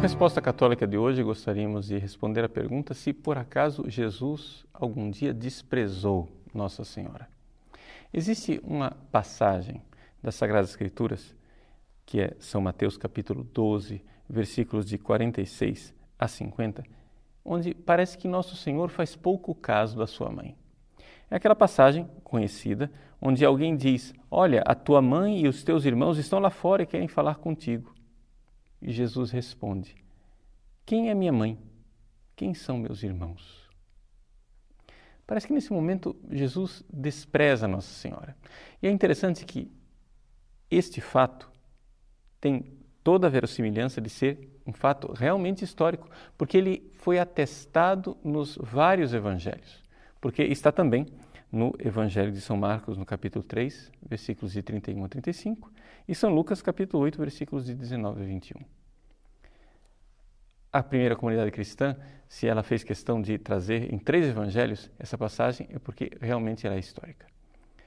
resposta católica de hoje, gostaríamos de responder a pergunta se por acaso Jesus algum dia desprezou Nossa Senhora. Existe uma passagem das Sagradas Escrituras, que é São Mateus capítulo 12, versículos de 46 a 50, onde parece que Nosso Senhor faz pouco caso da sua mãe. É aquela passagem conhecida onde alguém diz: Olha, a tua mãe e os teus irmãos estão lá fora e querem falar contigo. E Jesus responde: Quem é minha mãe? Quem são meus irmãos? Parece que nesse momento Jesus despreza Nossa Senhora. E é interessante que este fato tem toda a verossimilhança de ser um fato realmente histórico, porque ele foi atestado nos vários evangelhos. Porque está também no Evangelho de São Marcos, no capítulo 3, versículos de 31 a 35, e São Lucas, capítulo 8, versículos de 19 a 21 a primeira comunidade cristã, se ela fez questão de trazer em três evangelhos essa passagem, é porque realmente ela é histórica.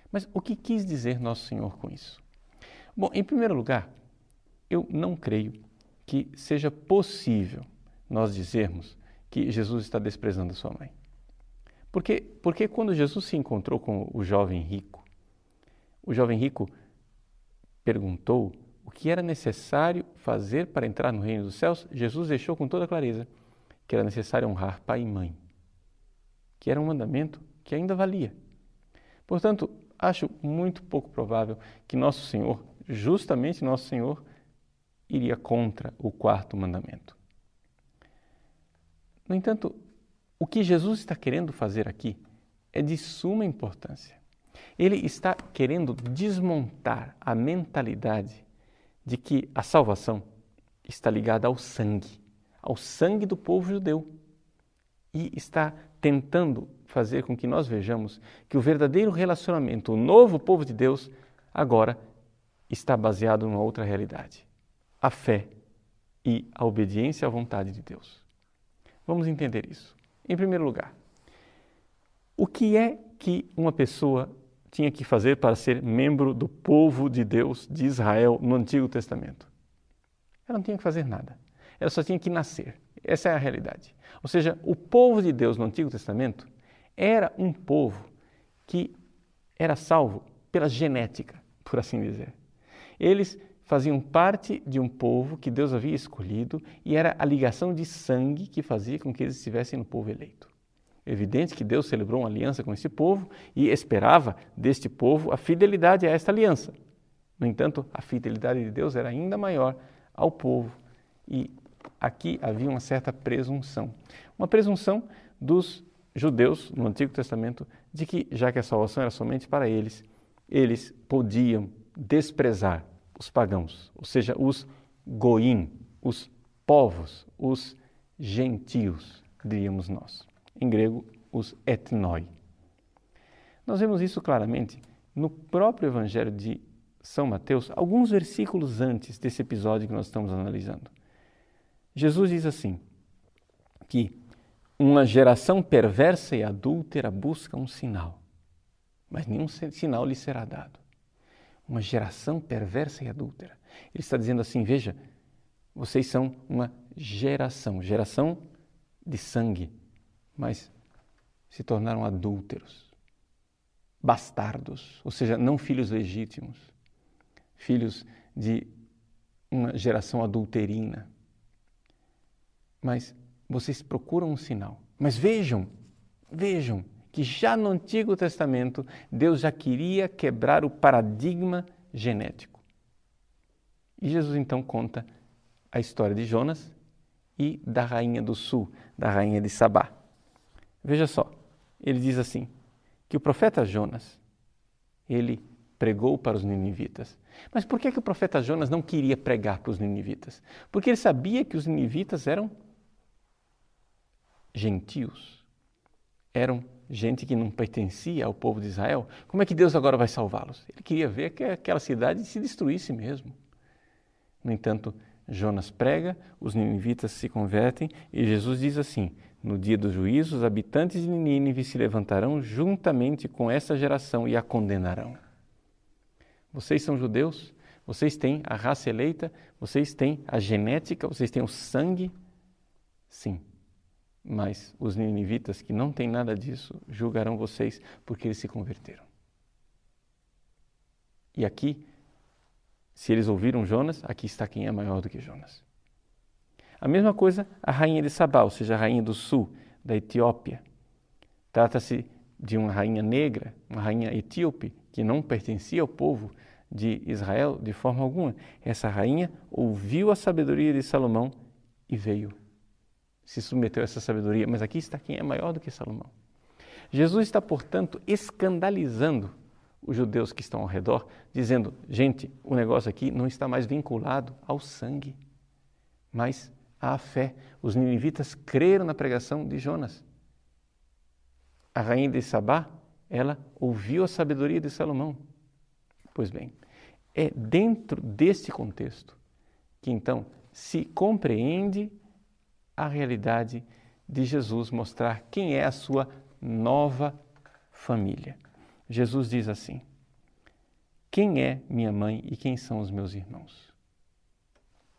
Mas o que quis dizer Nosso Senhor com isso? Bom, em primeiro lugar, eu não creio que seja possível nós dizermos que Jesus está desprezando a sua mãe. Porque, porque quando Jesus se encontrou com o jovem rico, o jovem rico perguntou o que era necessário fazer para entrar no reino dos céus, Jesus deixou com toda clareza que era necessário honrar pai e mãe, que era um mandamento que ainda valia. Portanto, acho muito pouco provável que Nosso Senhor, justamente Nosso Senhor, iria contra o quarto mandamento. No entanto, o que Jesus está querendo fazer aqui é de suma importância. Ele está querendo desmontar a mentalidade de que a salvação está ligada ao sangue, ao sangue do povo judeu. E está tentando fazer com que nós vejamos que o verdadeiro relacionamento, o novo povo de Deus, agora está baseado numa outra realidade: a fé e a obediência à vontade de Deus. Vamos entender isso. Em primeiro lugar, o que é que uma pessoa tinha que fazer para ser membro do povo de Deus de Israel no Antigo Testamento? Ela não tinha que fazer nada. Ela só tinha que nascer. Essa é a realidade. Ou seja, o povo de Deus no Antigo Testamento era um povo que era salvo pela genética, por assim dizer. Eles faziam parte de um povo que Deus havia escolhido e era a ligação de sangue que fazia com que eles estivessem no povo eleito. É evidente que Deus celebrou uma aliança com esse povo e esperava deste povo a fidelidade a esta aliança. No entanto, a fidelidade de Deus era ainda maior ao povo e aqui havia uma certa presunção. Uma presunção dos judeus no Antigo Testamento de que, já que a salvação era somente para eles, eles podiam desprezar os pagãos, ou seja, os goim, os povos, os gentios, diríamos nós em grego, os etnoi. Nós vemos isso claramente no próprio Evangelho de São Mateus, alguns versículos antes desse episódio que nós estamos analisando. Jesus diz assim: que uma geração perversa e adúltera busca um sinal, mas nenhum sinal lhe será dado. Uma geração perversa e adúltera. Ele está dizendo assim: veja, vocês são uma geração, geração de sangue, mas se tornaram adúlteros, bastardos, ou seja, não filhos legítimos, filhos de uma geração adulterina. Mas vocês procuram um sinal. Mas vejam, vejam que já no Antigo Testamento Deus já queria quebrar o paradigma genético. E Jesus então conta a história de Jonas e da rainha do sul, da rainha de Sabá. Veja só, ele diz assim, que o profeta Jonas, ele pregou para os ninivitas. Mas por que, que o profeta Jonas não queria pregar para os ninivitas? Porque ele sabia que os ninivitas eram gentios, eram gente que não pertencia ao povo de Israel. Como é que Deus agora vai salvá-los? Ele queria ver que aquela cidade se destruísse mesmo. No entanto, Jonas prega, os ninivitas se convertem e Jesus diz assim: No dia do juízo, os habitantes de Nínive se levantarão juntamente com essa geração e a condenarão. Vocês são judeus, vocês têm a raça eleita, vocês têm a genética, vocês têm o sangue. Sim, mas os ninivitas que não têm nada disso julgarão vocês porque eles se converteram. E aqui, se eles ouviram Jonas, aqui está quem é maior do que Jonas. A mesma coisa a rainha de Sabá, ou seja, a rainha do sul, da Etiópia. Trata-se de uma rainha negra, uma rainha etíope, que não pertencia ao povo de Israel de forma alguma. Essa rainha ouviu a sabedoria de Salomão e veio. Se submeteu a essa sabedoria, mas aqui está quem é maior do que Salomão. Jesus está, portanto, escandalizando os judeus que estão ao redor, dizendo: gente, o negócio aqui não está mais vinculado ao sangue, mas à fé. Os ninivitas creram na pregação de Jonas. A rainha de Sabá, ela ouviu a sabedoria de Salomão. Pois bem, é dentro deste contexto que então se compreende a realidade de Jesus mostrar quem é a sua nova família. Jesus diz assim: Quem é minha mãe e quem são os meus irmãos?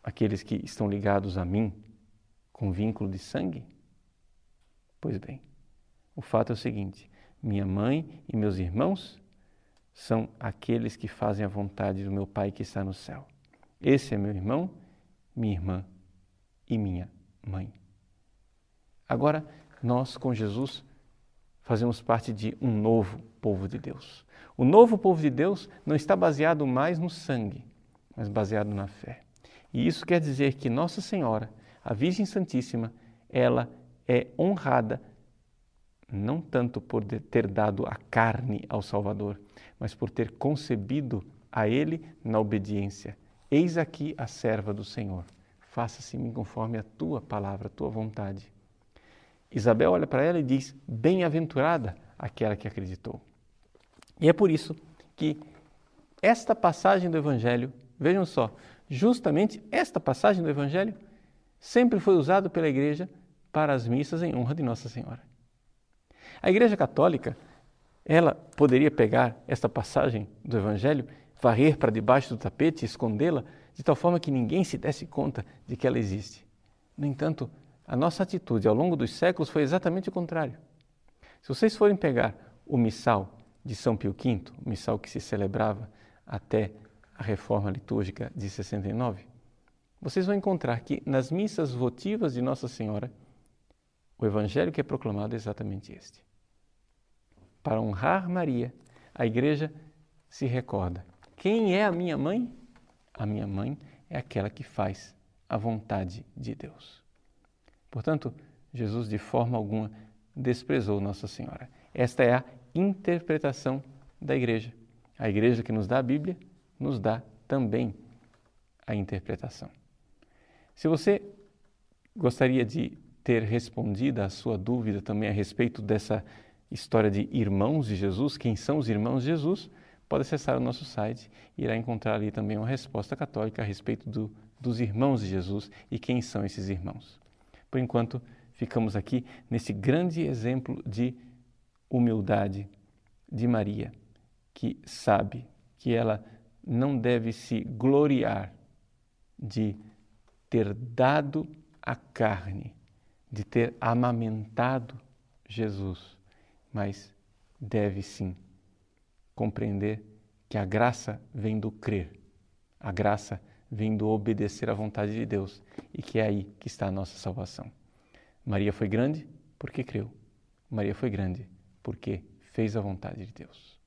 Aqueles que estão ligados a mim com vínculo de sangue? Pois bem, o fato é o seguinte: minha mãe e meus irmãos são aqueles que fazem a vontade do meu Pai que está no céu. Esse é meu irmão, minha irmã e minha mãe. Agora, nós com Jesus fazemos parte de um novo povo de Deus. O novo povo de Deus não está baseado mais no sangue, mas baseado na fé. E isso quer dizer que Nossa Senhora, a Virgem Santíssima, ela é honrada não tanto por ter dado a carne ao Salvador, mas por ter concebido a Ele na obediência. Eis aqui a serva do Senhor. Faça-se-me conforme a tua palavra, a tua vontade. Isabel olha para ela e diz: Bem-aventurada aquela que acreditou. E é por isso que esta passagem do Evangelho, vejam só, justamente esta passagem do Evangelho sempre foi usada pela igreja para as missas em honra de Nossa Senhora. A Igreja Católica, ela poderia pegar esta passagem do Evangelho, varrer para debaixo do tapete, escondê-la, de tal forma que ninguém se desse conta de que ela existe. No entanto, a nossa atitude ao longo dos séculos foi exatamente o contrário. Se vocês forem pegar o missal de São Pio V, o missal que se celebrava até a reforma litúrgica de 69, vocês vão encontrar que nas missas votivas de Nossa Senhora, o evangelho que é proclamado é exatamente este. Para honrar Maria, a igreja se recorda: quem é a minha mãe? A minha mãe é aquela que faz a vontade de Deus. Portanto, Jesus de forma alguma desprezou Nossa Senhora. Esta é a interpretação da igreja. A igreja que nos dá a Bíblia nos dá também a interpretação. Se você gostaria de ter respondido a sua dúvida também a respeito dessa história de irmãos de Jesus, quem são os irmãos de Jesus, pode acessar o nosso site e irá encontrar ali também uma resposta católica a respeito do, dos irmãos de Jesus e quem são esses irmãos. Por enquanto, ficamos aqui nesse grande exemplo de humildade de Maria, que sabe que ela não deve se gloriar de ter dado a carne, de ter amamentado Jesus mas deve sim compreender que a graça vem do crer, a graça vem do obedecer à vontade de Deus e que é aí que está a nossa salvação. Maria foi grande porque creu. Maria foi grande porque fez a vontade de Deus.